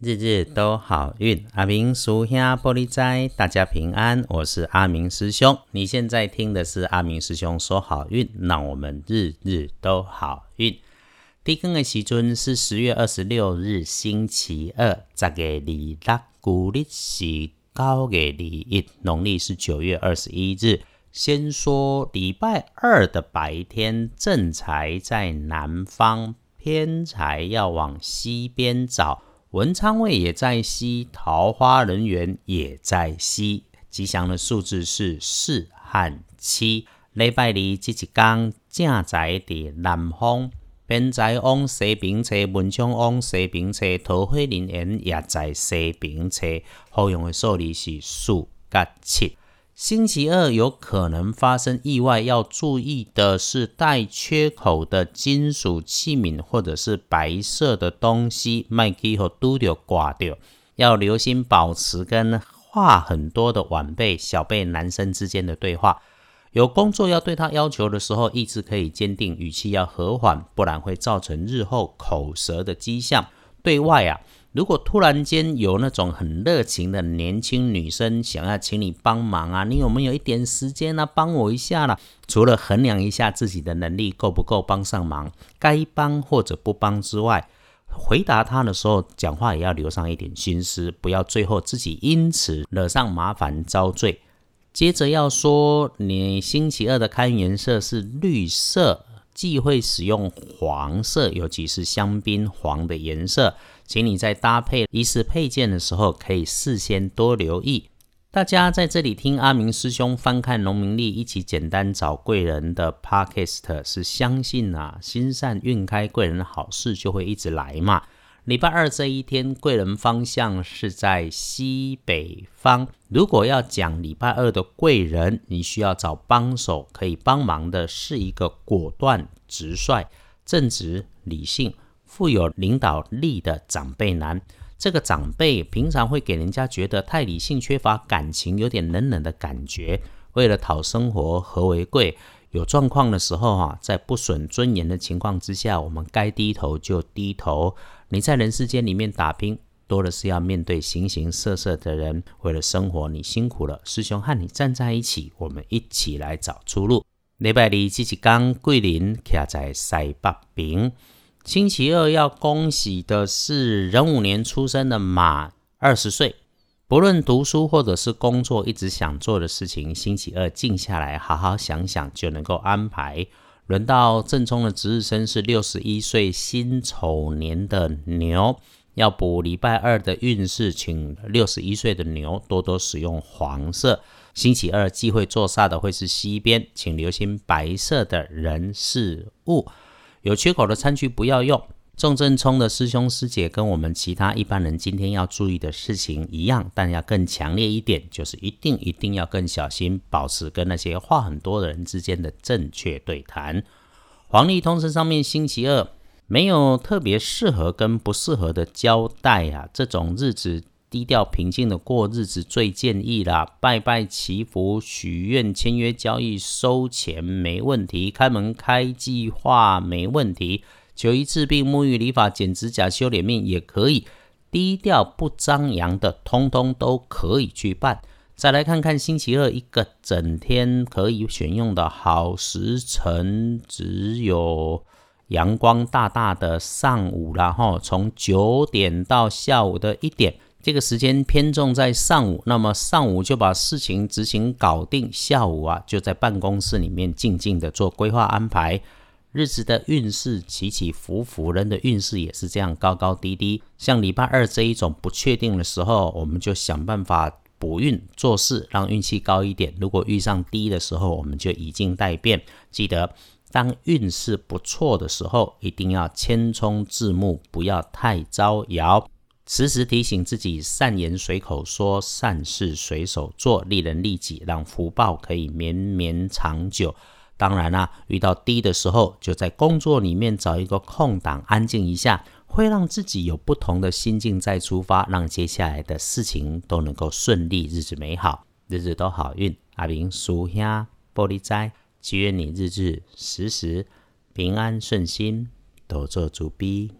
日日都好运，阿明叔兄玻璃斋，大家平安。我是阿明师兄，你现在听的是阿明师兄说好运，让我们日日都好运。地更的时尊是十月二十六日星期二，十月二六，古历是九月二一，农历是九月二十一日。先说礼拜二的白天，正财在南方，偏财要往西边找。文昌位也在西，桃花人缘也在西，吉祥的数字是四和七。礼拜二这一天，正在的南方，偏在往西边车，文昌往西边车，桃花人缘也在西边车。好用的数字是四甲七。星期二有可能发生意外，要注意的是带缺口的金属器皿或者是白色的东西，麦基和都掉挂掉。要留心保持跟话很多的晚辈、小辈男生之间的对话。有工作要对他要求的时候，意志可以坚定，语气要和缓，不然会造成日后口舌的迹象。对外啊。如果突然间有那种很热情的年轻女生想要请你帮忙啊，你有没有一点时间呢？帮我一下啦？除了衡量一下自己的能力够不够帮上忙，该帮或者不帮之外，回答她的时候讲话也要留上一点心思，不要最后自己因此惹上麻烦遭罪。接着要说，你星期二的开运颜色是绿色。忌讳使用黄色，尤其是香槟黄的颜色，请你在搭配衣饰配件的时候，可以事先多留意。大家在这里听阿明师兄翻看农民利，一起简单找贵人的 podcast，是相信啊，心善运开，贵人的好事就会一直来嘛。礼拜二这一天，贵人方向是在西北方。如果要讲礼拜二的贵人，你需要找帮手，可以帮忙的是一个果断、直率、正直、理性、富有领导力的长辈男。这个长辈平常会给人家觉得太理性，缺乏感情，有点冷冷的感觉。为了讨生活，和为贵。有状况的时候哈，在不损尊严的情况之下，我们该低头就低头。你在人世间里面打拼，多的是要面对形形色色的人。为了生活，你辛苦了。师兄和你站在一起，我们一起来找出路。礼拜二这一天，桂林卡在西北边。星期二要恭喜的是壬午年出生的马，二十岁。不论读书或者是工作，一直想做的事情，星期二静下来好好想想就能够安排。轮到正冲的值日生是六十一岁辛丑年的牛，要补礼拜二的运势，请六十一岁的牛多多使用黄色。星期二忌讳坐煞的会是西边，请留心白色的人事物，有缺口的餐具不要用。重正冲的师兄师姐跟我们其他一般人今天要注意的事情一样，但要更强烈一点，就是一定一定要更小心，保持跟那些话很多的人之间的正确对谈。黄历通知上面星期二没有特别适合跟不适合的交代啊，这种日子低调平静的过日子最建议啦。拜拜祈福许愿签约交易收钱没问题，开门开计划没问题。求医治病、沐浴理发、剪指甲、修脸面也可以，低调不张扬的，通通都可以去办。再来看看星期二一个整天可以选用的好时辰，只有阳光大大的上午然后从九点到下午的一点，这个时间偏重在上午。那么上午就把事情执行搞定，下午啊就在办公室里面静静的做规划安排。日子的运势起起伏伏，人的运势也是这样高高低低。像礼拜二这一种不确定的时候，我们就想办法补运做事，让运气高一点。如果遇上低的时候，我们就以静待变。记得，当运势不错的时候，一定要谦冲自牧，不要太招摇。时时提醒自己，善言随口说，善事随手做，利人利己，让福报可以绵绵长久。当然啦，遇到低的时候，就在工作里面找一个空档，安静一下，会让自己有不同的心境再出发，让接下来的事情都能够顺利，日子美好，日子都好运。阿明叔兄玻璃斋，祈愿你日日时时平安顺心，多做主逼。